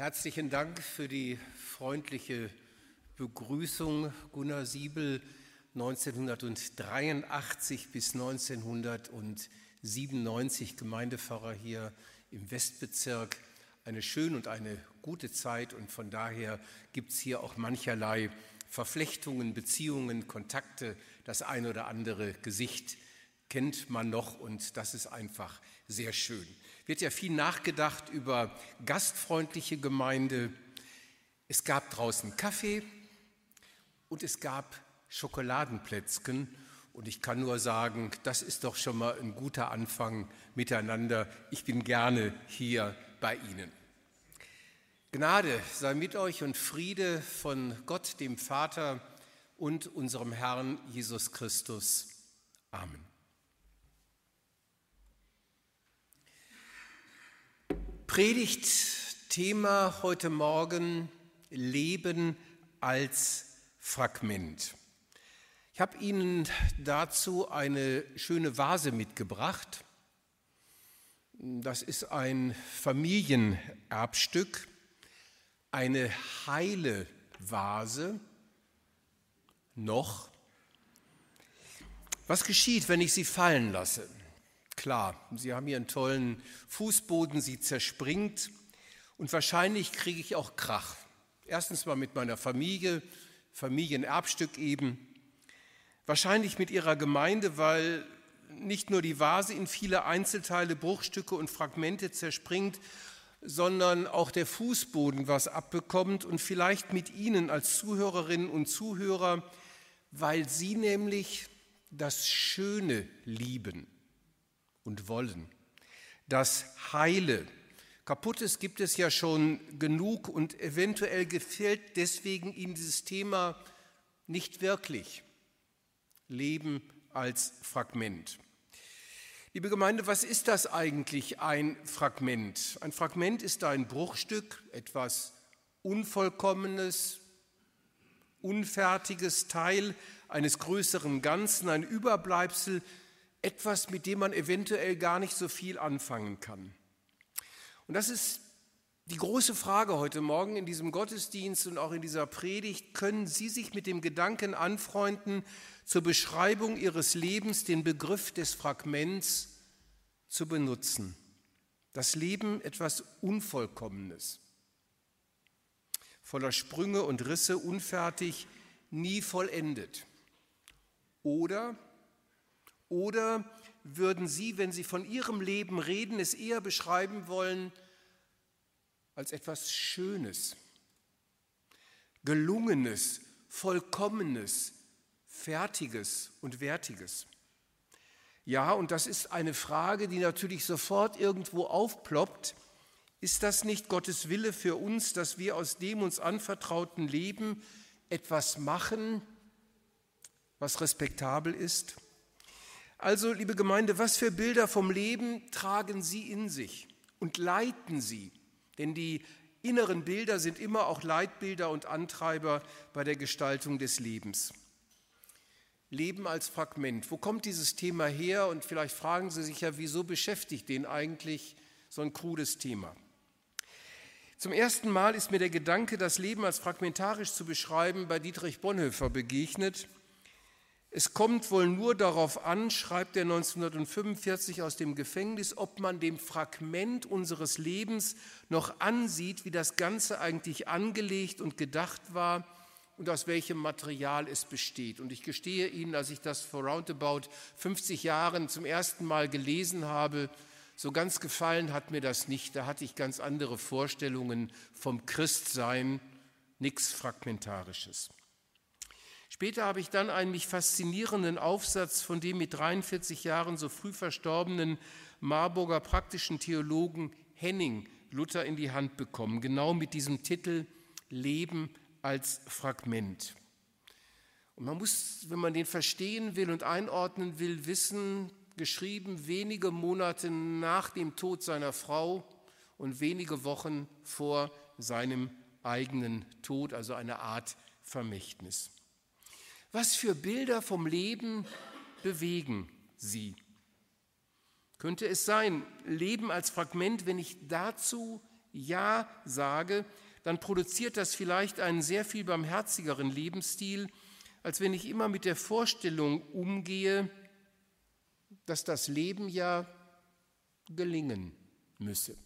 Herzlichen Dank für die freundliche Begrüßung, Gunnar Siebel, 1983 bis 1997 Gemeindepfarrer hier im Westbezirk. Eine schöne und eine gute Zeit und von daher gibt es hier auch mancherlei Verflechtungen, Beziehungen, Kontakte, das ein oder andere Gesicht kennt man noch und das ist einfach sehr schön. Wird ja viel nachgedacht über gastfreundliche Gemeinde. Es gab draußen Kaffee und es gab Schokoladenplätzchen und ich kann nur sagen, das ist doch schon mal ein guter Anfang miteinander. Ich bin gerne hier bei Ihnen. Gnade sei mit euch und Friede von Gott, dem Vater und unserem Herrn Jesus Christus. Amen. Predigtthema heute Morgen Leben als Fragment. Ich habe Ihnen dazu eine schöne Vase mitgebracht. Das ist ein Familienerbstück, eine heile Vase noch. Was geschieht, wenn ich sie fallen lasse? Klar, Sie haben hier einen tollen Fußboden, sie zerspringt und wahrscheinlich kriege ich auch Krach. Erstens mal mit meiner Familie, Familienerbstück eben. Wahrscheinlich mit ihrer Gemeinde, weil nicht nur die Vase in viele Einzelteile, Bruchstücke und Fragmente zerspringt, sondern auch der Fußboden was abbekommt und vielleicht mit Ihnen als Zuhörerinnen und Zuhörer, weil Sie nämlich das Schöne lieben und wollen. Das Heile. Kaputtes gibt es ja schon genug und eventuell gefällt deswegen Ihnen dieses Thema nicht wirklich. Leben als Fragment. Liebe Gemeinde, was ist das eigentlich ein Fragment? Ein Fragment ist ein Bruchstück, etwas Unvollkommenes, Unfertiges Teil eines größeren Ganzen, ein Überbleibsel etwas, mit dem man eventuell gar nicht so viel anfangen kann. Und das ist die große Frage heute Morgen in diesem Gottesdienst und auch in dieser Predigt. Können Sie sich mit dem Gedanken anfreunden, zur Beschreibung Ihres Lebens den Begriff des Fragments zu benutzen? Das Leben etwas Unvollkommenes, voller Sprünge und Risse, unfertig, nie vollendet. Oder oder würden Sie, wenn Sie von Ihrem Leben reden, es eher beschreiben wollen als etwas Schönes, Gelungenes, Vollkommenes, Fertiges und Wertiges? Ja, und das ist eine Frage, die natürlich sofort irgendwo aufploppt. Ist das nicht Gottes Wille für uns, dass wir aus dem uns anvertrauten Leben etwas machen, was respektabel ist? Also, liebe Gemeinde, was für Bilder vom Leben tragen Sie in sich und leiten Sie? Denn die inneren Bilder sind immer auch Leitbilder und Antreiber bei der Gestaltung des Lebens. Leben als Fragment. Wo kommt dieses Thema her? Und vielleicht fragen Sie sich ja, wieso beschäftigt den eigentlich so ein krudes Thema? Zum ersten Mal ist mir der Gedanke, das Leben als fragmentarisch zu beschreiben, bei Dietrich Bonhoeffer begegnet. Es kommt wohl nur darauf an, schreibt er 1945 aus dem Gefängnis, ob man dem Fragment unseres Lebens noch ansieht, wie das Ganze eigentlich angelegt und gedacht war und aus welchem Material es besteht. Und ich gestehe Ihnen, als ich das vor roundabout 50 Jahren zum ersten Mal gelesen habe, so ganz gefallen hat mir das nicht. Da hatte ich ganz andere Vorstellungen vom Christsein, nichts Fragmentarisches. Später habe ich dann einen mich faszinierenden Aufsatz von dem mit 43 Jahren so früh verstorbenen Marburger praktischen Theologen Henning Luther in die Hand bekommen, genau mit diesem Titel Leben als Fragment. Und man muss, wenn man den verstehen will und einordnen will, wissen, geschrieben wenige Monate nach dem Tod seiner Frau und wenige Wochen vor seinem eigenen Tod, also eine Art Vermächtnis. Was für Bilder vom Leben bewegen sie? Könnte es sein, Leben als Fragment, wenn ich dazu Ja sage, dann produziert das vielleicht einen sehr viel barmherzigeren Lebensstil, als wenn ich immer mit der Vorstellung umgehe, dass das Leben ja gelingen müsse.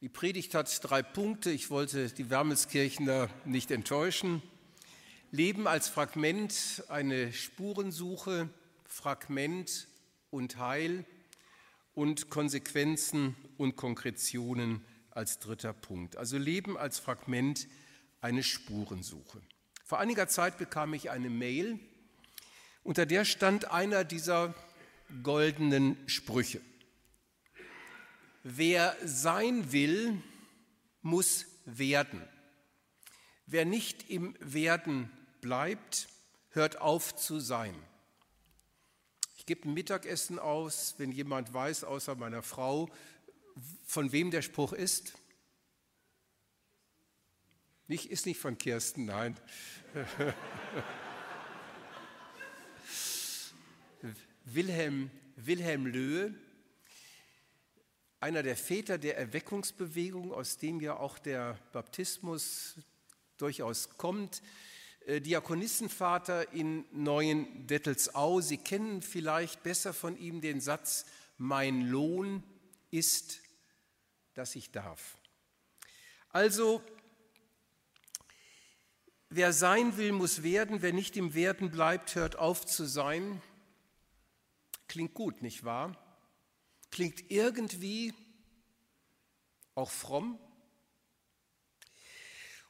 Die Predigt hat drei Punkte. Ich wollte die Wermelskirchner nicht enttäuschen. Leben als Fragment, eine Spurensuche, Fragment und Heil und Konsequenzen und Konkretionen als dritter Punkt. Also Leben als Fragment, eine Spurensuche. Vor einiger Zeit bekam ich eine Mail, unter der stand einer dieser goldenen Sprüche. Wer sein will, muss werden. Wer nicht im Werden bleibt, hört auf zu sein. Ich gebe ein Mittagessen aus, wenn jemand weiß, außer meiner Frau, von wem der Spruch ist. Nicht, ist nicht von Kirsten, nein. Wilhelm, Wilhelm Löhe, einer der Väter der Erweckungsbewegung, aus dem ja auch der Baptismus durchaus kommt, Diakonissenvater in Neuen Dettelsau. Sie kennen vielleicht besser von ihm den Satz, mein Lohn ist, dass ich darf. Also, wer sein will, muss werden, wer nicht im Werden bleibt, hört auf zu sein. Klingt gut, nicht wahr? Klingt irgendwie auch fromm.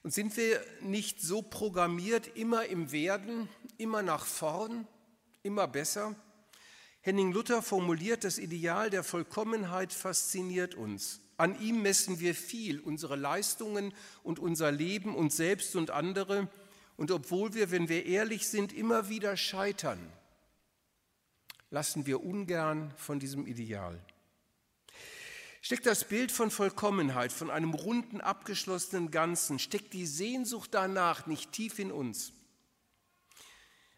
Und sind wir nicht so programmiert, immer im Werden, immer nach vorn, immer besser? Henning Luther formuliert, das Ideal der Vollkommenheit fasziniert uns. An ihm messen wir viel, unsere Leistungen und unser Leben, uns selbst und andere. Und obwohl wir, wenn wir ehrlich sind, immer wieder scheitern, lassen wir ungern von diesem Ideal steckt das Bild von Vollkommenheit, von einem runden, abgeschlossenen Ganzen, steckt die Sehnsucht danach nicht tief in uns.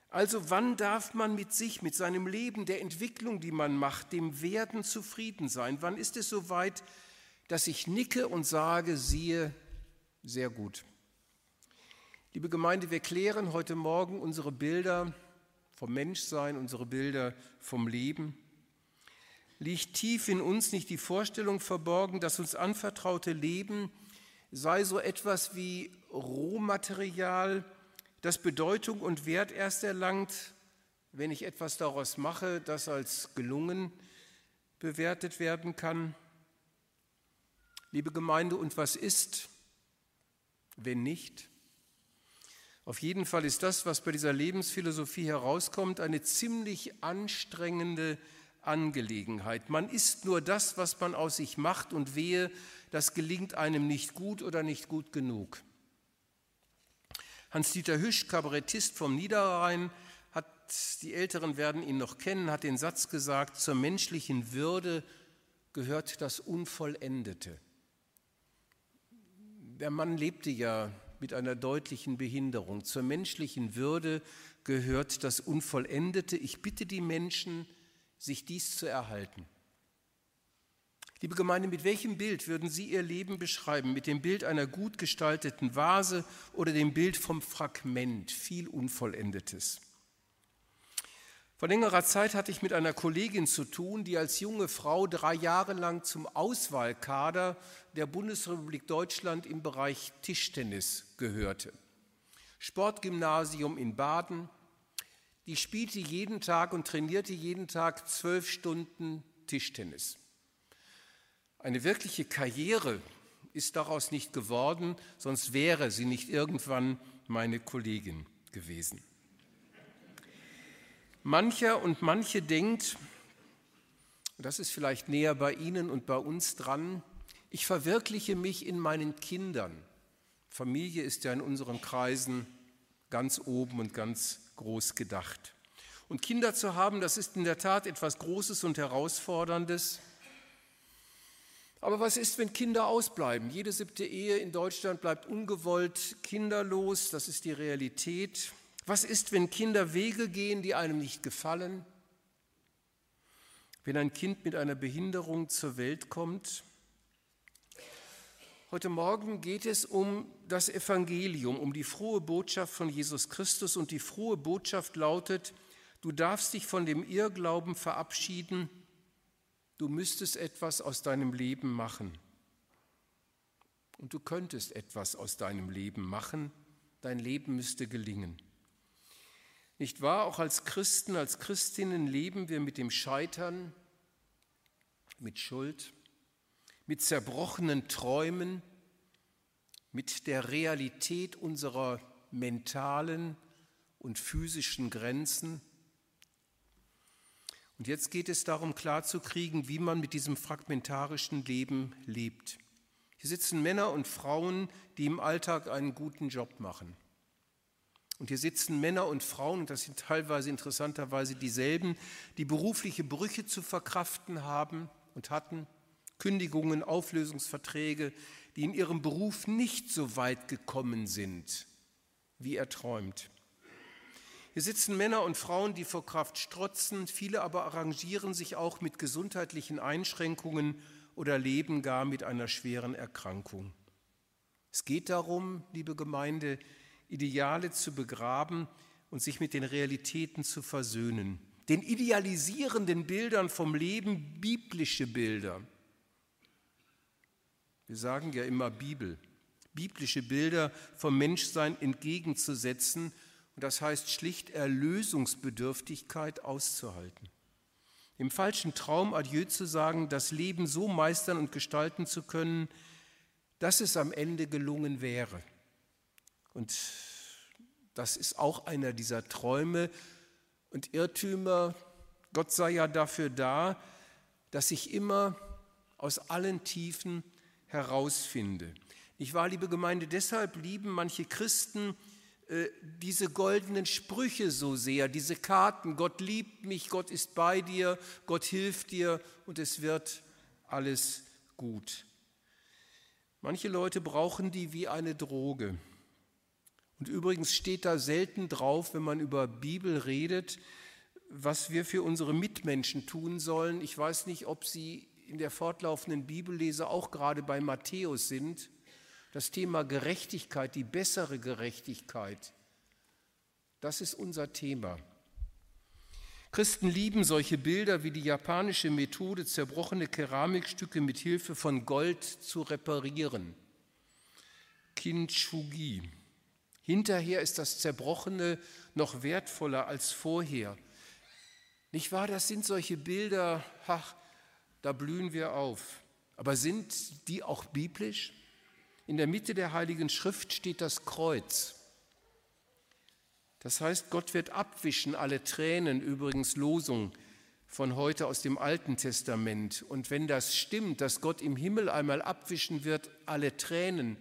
Also wann darf man mit sich, mit seinem Leben, der Entwicklung, die man macht, dem Werden zufrieden sein? Wann ist es so weit, dass ich nicke und sage, siehe, sehr gut. Liebe Gemeinde, wir klären heute Morgen unsere Bilder vom Menschsein, unsere Bilder vom Leben liegt tief in uns nicht die Vorstellung verborgen, dass uns anvertraute Leben sei so etwas wie Rohmaterial, das Bedeutung und Wert erst erlangt, wenn ich etwas daraus mache, das als gelungen bewertet werden kann. Liebe Gemeinde, und was ist, wenn nicht? Auf jeden Fall ist das, was bei dieser Lebensphilosophie herauskommt, eine ziemlich anstrengende Angelegenheit. Man ist nur das, was man aus sich macht und wehe, das gelingt einem nicht gut oder nicht gut genug. Hans-Dieter Hüsch, Kabarettist vom Niederrhein, hat, die Älteren werden ihn noch kennen, hat den Satz gesagt, zur menschlichen Würde gehört das Unvollendete. Der Mann lebte ja mit einer deutlichen Behinderung. Zur menschlichen Würde gehört das Unvollendete. Ich bitte die Menschen, sich dies zu erhalten. Liebe Gemeinde, mit welchem Bild würden Sie Ihr Leben beschreiben? Mit dem Bild einer gut gestalteten Vase oder dem Bild vom Fragment, viel Unvollendetes? Vor längerer Zeit hatte ich mit einer Kollegin zu tun, die als junge Frau drei Jahre lang zum Auswahlkader der Bundesrepublik Deutschland im Bereich Tischtennis gehörte. Sportgymnasium in Baden, die spielte jeden Tag und trainierte jeden Tag zwölf Stunden Tischtennis. Eine wirkliche Karriere ist daraus nicht geworden, sonst wäre sie nicht irgendwann meine Kollegin gewesen. Mancher und manche denkt, das ist vielleicht näher bei Ihnen und bei uns dran, ich verwirkliche mich in meinen Kindern. Familie ist ja in unseren Kreisen ganz oben und ganz groß gedacht. Und Kinder zu haben, das ist in der Tat etwas Großes und Herausforderndes. Aber was ist, wenn Kinder ausbleiben? Jede siebte Ehe in Deutschland bleibt ungewollt kinderlos, das ist die Realität. Was ist, wenn Kinder Wege gehen, die einem nicht gefallen? Wenn ein Kind mit einer Behinderung zur Welt kommt? Heute Morgen geht es um das Evangelium, um die frohe Botschaft von Jesus Christus und die frohe Botschaft lautet, du darfst dich von dem Irrglauben verabschieden, du müsstest etwas aus deinem Leben machen. Und du könntest etwas aus deinem Leben machen, dein Leben müsste gelingen. Nicht wahr? Auch als Christen, als Christinnen leben wir mit dem Scheitern, mit Schuld, mit zerbrochenen Träumen, mit der Realität unserer mentalen und physischen Grenzen. Und jetzt geht es darum, klarzukriegen, wie man mit diesem fragmentarischen Leben lebt. Hier sitzen Männer und Frauen, die im Alltag einen guten Job machen. Und hier sitzen Männer und Frauen, und das sind teilweise interessanterweise dieselben, die berufliche Brüche zu verkraften haben und hatten, Kündigungen, Auflösungsverträge, die in ihrem Beruf nicht so weit gekommen sind, wie er träumt. Hier sitzen Männer und Frauen, die vor Kraft strotzen, viele aber arrangieren sich auch mit gesundheitlichen Einschränkungen oder leben gar mit einer schweren Erkrankung. Es geht darum, liebe Gemeinde, Ideale zu begraben und sich mit den Realitäten zu versöhnen. Den idealisierenden Bildern vom Leben biblische Bilder wir sagen ja immer Bibel. Biblische Bilder vom Menschsein entgegenzusetzen. Und das heißt schlicht Erlösungsbedürftigkeit auszuhalten. Im falschen Traum Adieu zu sagen, das Leben so meistern und gestalten zu können, dass es am Ende gelungen wäre. Und das ist auch einer dieser Träume und Irrtümer. Gott sei ja dafür da, dass ich immer aus allen Tiefen herausfinde. Ich war, liebe Gemeinde, deshalb lieben manche Christen äh, diese goldenen Sprüche so sehr, diese Karten, Gott liebt mich, Gott ist bei dir, Gott hilft dir und es wird alles gut. Manche Leute brauchen die wie eine Droge. Und übrigens steht da selten drauf, wenn man über Bibel redet, was wir für unsere Mitmenschen tun sollen. Ich weiß nicht, ob Sie in der fortlaufenden Bibellese auch gerade bei Matthäus sind, das Thema Gerechtigkeit, die bessere Gerechtigkeit, das ist unser Thema. Christen lieben solche Bilder wie die japanische Methode, zerbrochene Keramikstücke mit Hilfe von Gold zu reparieren. Kintsugi. Hinterher ist das Zerbrochene noch wertvoller als vorher. Nicht wahr? Das sind solche Bilder, ach, da blühen wir auf. Aber sind die auch biblisch? In der Mitte der Heiligen Schrift steht das Kreuz. Das heißt, Gott wird abwischen alle Tränen, übrigens Losung von heute aus dem Alten Testament. Und wenn das stimmt, dass Gott im Himmel einmal abwischen wird, alle Tränen,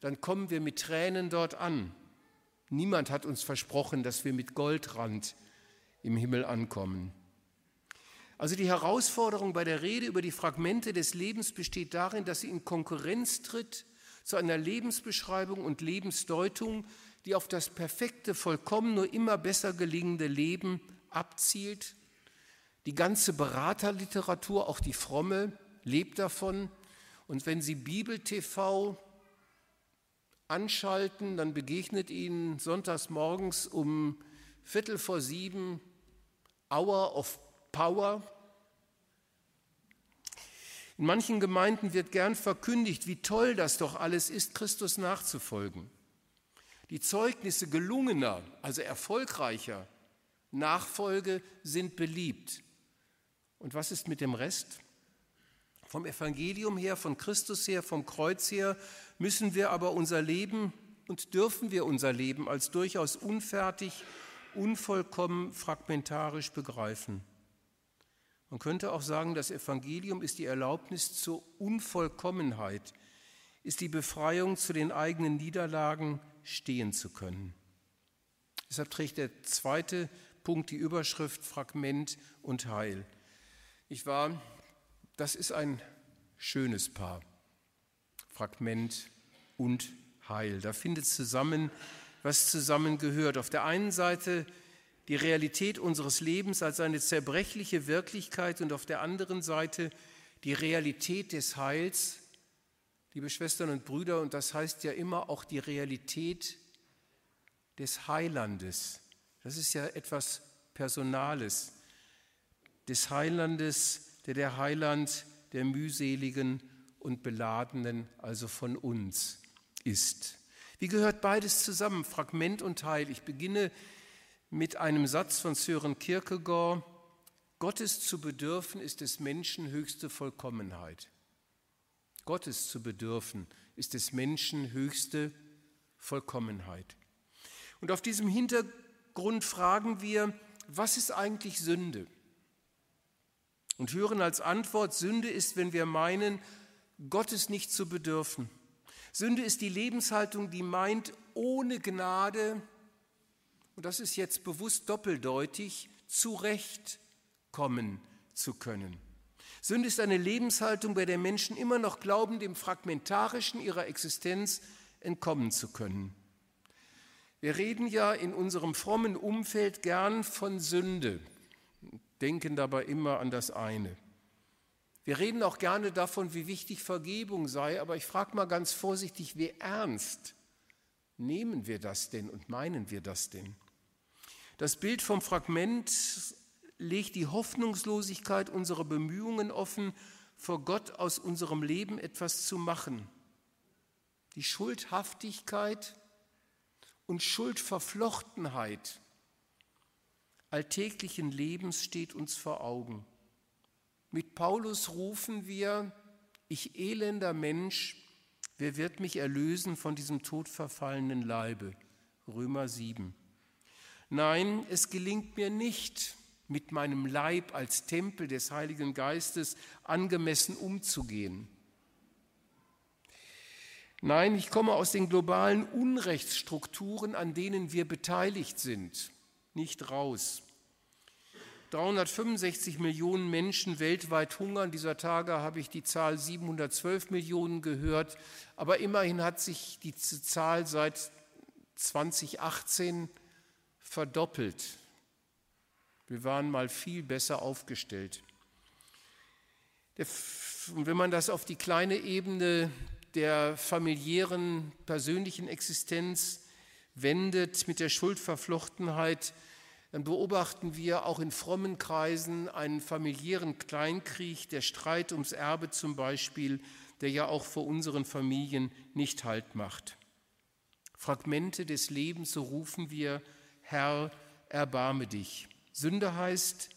dann kommen wir mit Tränen dort an. Niemand hat uns versprochen, dass wir mit Goldrand im Himmel ankommen. Also die Herausforderung bei der Rede über die Fragmente des Lebens besteht darin, dass sie in Konkurrenz tritt zu einer Lebensbeschreibung und Lebensdeutung, die auf das perfekte, vollkommen nur immer besser gelingende Leben abzielt. Die ganze Beraterliteratur, auch die fromme, lebt davon. Und wenn Sie Bibel TV anschalten, dann begegnet Ihnen sonntags morgens um Viertel vor sieben Hour of Power. In manchen Gemeinden wird gern verkündigt, wie toll das doch alles ist, Christus nachzufolgen. Die Zeugnisse gelungener, also erfolgreicher Nachfolge sind beliebt. Und was ist mit dem Rest? Vom Evangelium her, von Christus her, vom Kreuz her müssen wir aber unser Leben und dürfen wir unser Leben als durchaus unfertig, unvollkommen, fragmentarisch begreifen. Man könnte auch sagen, das Evangelium ist die Erlaubnis zur Unvollkommenheit, ist die Befreiung zu den eigenen Niederlagen stehen zu können. Deshalb trägt der zweite Punkt die Überschrift Fragment und Heil. Ich war, das ist ein schönes Paar. Fragment und Heil. Da findet zusammen, was zusammengehört. Auf der einen Seite die Realität unseres Lebens als eine zerbrechliche Wirklichkeit und auf der anderen Seite die Realität des Heils liebe Schwestern und Brüder, und das heißt ja immer auch die Realität des Heilandes. Das ist ja etwas Personales. Des Heilandes, der der Heiland der mühseligen und beladenen, also von uns, ist. Wie gehört beides zusammen, Fragment und Teil? Ich beginne mit einem Satz von Sören Kierkegaard. Gottes zu bedürfen ist des Menschen höchste Vollkommenheit. Gottes zu bedürfen ist des Menschen höchste Vollkommenheit. Und auf diesem Hintergrund fragen wir, was ist eigentlich Sünde? Und hören als Antwort, Sünde ist, wenn wir meinen, Gottes nicht zu bedürfen. Sünde ist die Lebenshaltung, die meint, ohne Gnade, und das ist jetzt bewusst doppeldeutig, zurechtkommen zu können. Sünde ist eine Lebenshaltung, bei der Menschen immer noch glauben, dem Fragmentarischen ihrer Existenz entkommen zu können. Wir reden ja in unserem frommen Umfeld gern von Sünde, denken dabei immer an das eine. Wir reden auch gerne davon, wie wichtig Vergebung sei, aber ich frage mal ganz vorsichtig, wie ernst nehmen wir das denn und meinen wir das denn? Das Bild vom Fragment legt die Hoffnungslosigkeit unserer Bemühungen offen, vor Gott aus unserem Leben etwas zu machen. Die Schuldhaftigkeit und Schuldverflochtenheit alltäglichen Lebens steht uns vor Augen. Mit Paulus rufen wir, ich elender Mensch, wer wird mich erlösen von diesem todverfallenen Leibe? Römer 7. Nein, es gelingt mir nicht, mit meinem Leib als Tempel des Heiligen Geistes angemessen umzugehen. Nein, ich komme aus den globalen Unrechtsstrukturen, an denen wir beteiligt sind, nicht raus. 365 Millionen Menschen weltweit hungern. Dieser Tage habe ich die Zahl 712 Millionen gehört. Aber immerhin hat sich die Zahl seit 2018 verdoppelt. Wir waren mal viel besser aufgestellt. Und wenn man das auf die kleine Ebene der familiären, persönlichen Existenz wendet, mit der Schuldverflochtenheit, dann beobachten wir auch in frommen Kreisen einen familiären Kleinkrieg, der Streit ums Erbe zum Beispiel, der ja auch vor unseren Familien nicht Halt macht. Fragmente des Lebens, so rufen wir, Herr, erbarme dich. Sünde heißt,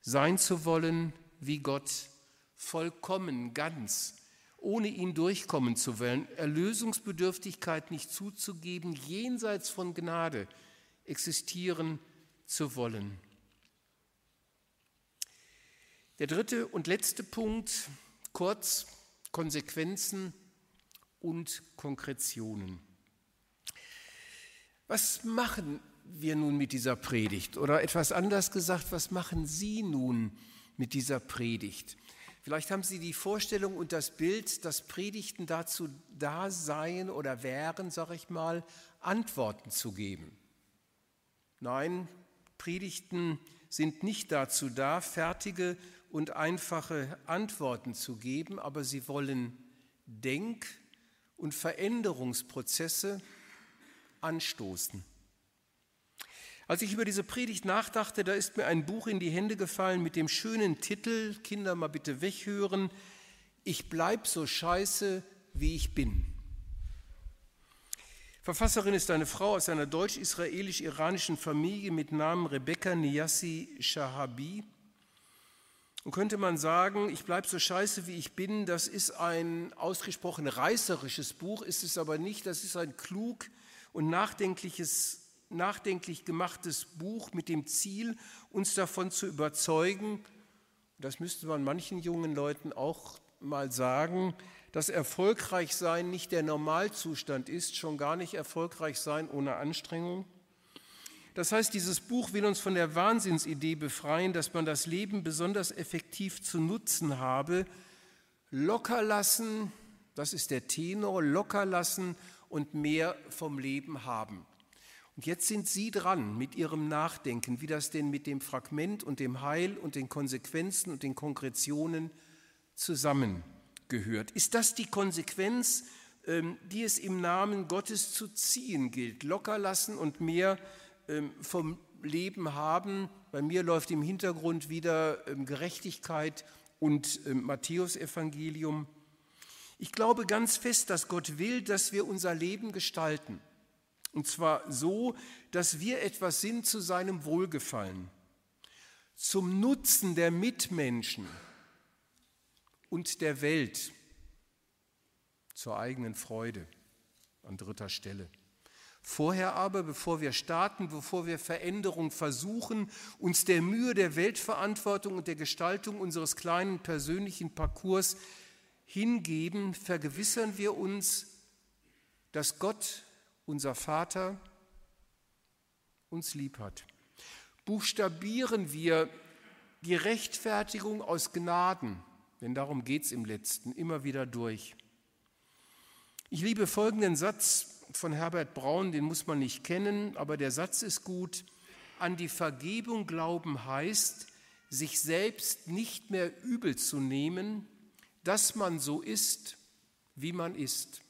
sein zu wollen wie Gott, vollkommen, ganz, ohne ihn durchkommen zu wollen, Erlösungsbedürftigkeit nicht zuzugeben, jenseits von Gnade, existieren zu wollen. Der dritte und letzte Punkt, kurz Konsequenzen und Konkretionen. Was machen wir nun mit dieser Predigt? Oder etwas anders gesagt, was machen Sie nun mit dieser Predigt? Vielleicht haben Sie die Vorstellung und das Bild, dass Predigten dazu da seien oder wären, sage ich mal, Antworten zu geben. Nein, Predigten sind nicht dazu da, fertige und einfache Antworten zu geben, aber sie wollen Denk- und Veränderungsprozesse anstoßen. Als ich über diese Predigt nachdachte, da ist mir ein Buch in die Hände gefallen mit dem schönen Titel, Kinder mal bitte weghören, Ich bleib so scheiße, wie ich bin. Verfasserin ist eine Frau aus einer deutsch-israelisch-iranischen Familie mit Namen Rebecca Niyassi Shahabi. Und könnte man sagen, ich bleibe so scheiße, wie ich bin, das ist ein ausgesprochen reißerisches Buch, ist es aber nicht, das ist ein klug und nachdenkliches, nachdenklich gemachtes Buch mit dem Ziel, uns davon zu überzeugen, das müsste man manchen jungen Leuten auch mal sagen, dass erfolgreich sein nicht der Normalzustand ist, schon gar nicht erfolgreich sein ohne Anstrengung. Das heißt, dieses Buch will uns von der Wahnsinnsidee befreien, dass man das Leben besonders effektiv zu nutzen habe. Locker lassen, das ist der Tenor, locker lassen und mehr vom Leben haben. Und jetzt sind Sie dran mit Ihrem Nachdenken, wie das denn mit dem Fragment und dem Heil und den Konsequenzen und den Konkretionen zusammenhängt gehört. Ist das die Konsequenz, ähm, die es im Namen Gottes zu ziehen gilt? Locker lassen und mehr ähm, vom Leben haben. Bei mir läuft im Hintergrund wieder ähm, Gerechtigkeit und Matthäusevangelium. Ich glaube ganz fest, dass Gott will, dass wir unser Leben gestalten. Und zwar so, dass wir etwas sind zu seinem Wohlgefallen, zum Nutzen der Mitmenschen und der Welt, zur eigenen Freude an dritter Stelle. Vorher aber, bevor wir starten, bevor wir Veränderung versuchen, uns der Mühe der Weltverantwortung und der Gestaltung unseres kleinen persönlichen Parcours hingeben, vergewissern wir uns, dass Gott, unser Vater, uns lieb hat. Buchstabieren wir die Rechtfertigung aus Gnaden, denn darum geht es im letzten, immer wieder durch. Ich liebe folgenden Satz von Herbert Braun, den muss man nicht kennen, aber der Satz ist gut. An die Vergebung glauben heißt, sich selbst nicht mehr übel zu nehmen, dass man so ist, wie man ist.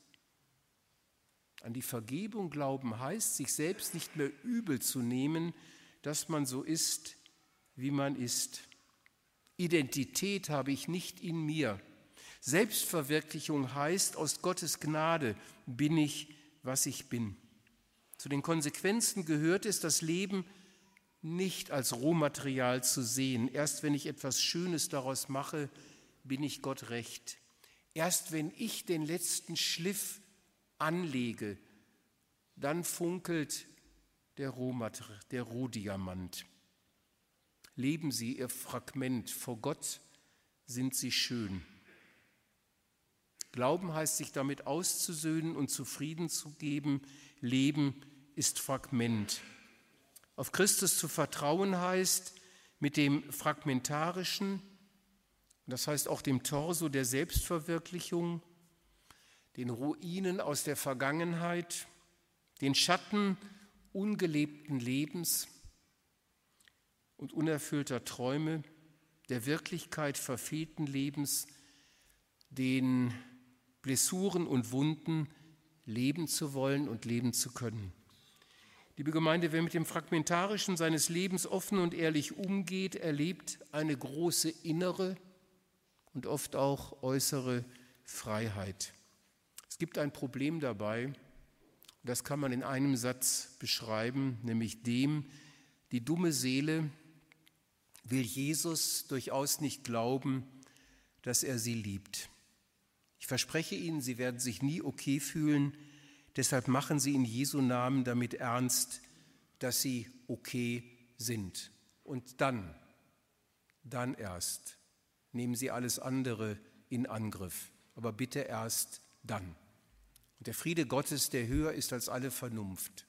An die Vergebung glauben heißt, sich selbst nicht mehr übel zu nehmen, dass man so ist, wie man ist. Identität habe ich nicht in mir. Selbstverwirklichung heißt, aus Gottes Gnade bin ich, was ich bin. Zu den Konsequenzen gehört es, das Leben nicht als Rohmaterial zu sehen. Erst wenn ich etwas Schönes daraus mache, bin ich Gott recht. Erst wenn ich den letzten Schliff anlege, dann funkelt der, Rohdiamant. Leben Sie Ihr Fragment, vor Gott sind Sie schön. Glauben heißt, sich damit auszusöhnen und zufrieden zu geben. Leben ist Fragment. Auf Christus zu vertrauen heißt, mit dem Fragmentarischen das heißt auch dem Torso der Selbstverwirklichung, den Ruinen aus der Vergangenheit, den Schatten ungelebten Lebens und unerfüllter Träume, der Wirklichkeit verfehlten Lebens, den Blessuren und Wunden leben zu wollen und leben zu können. Liebe Gemeinde, wer mit dem Fragmentarischen seines Lebens offen und ehrlich umgeht, erlebt eine große innere und oft auch äußere Freiheit. Es gibt ein Problem dabei, das kann man in einem Satz beschreiben, nämlich dem, die dumme Seele will Jesus durchaus nicht glauben, dass er sie liebt. Ich verspreche Ihnen, Sie werden sich nie okay fühlen, deshalb machen Sie in Jesu Namen damit ernst, dass Sie okay sind. Und dann, dann erst nehmen Sie alles andere in Angriff, aber bitte erst dann. Und der Friede Gottes, der höher ist als alle Vernunft,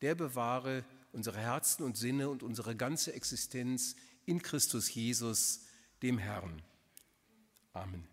der bewahre unsere Herzen und Sinne und unsere ganze Existenz in Christus Jesus, dem Herrn. Amen.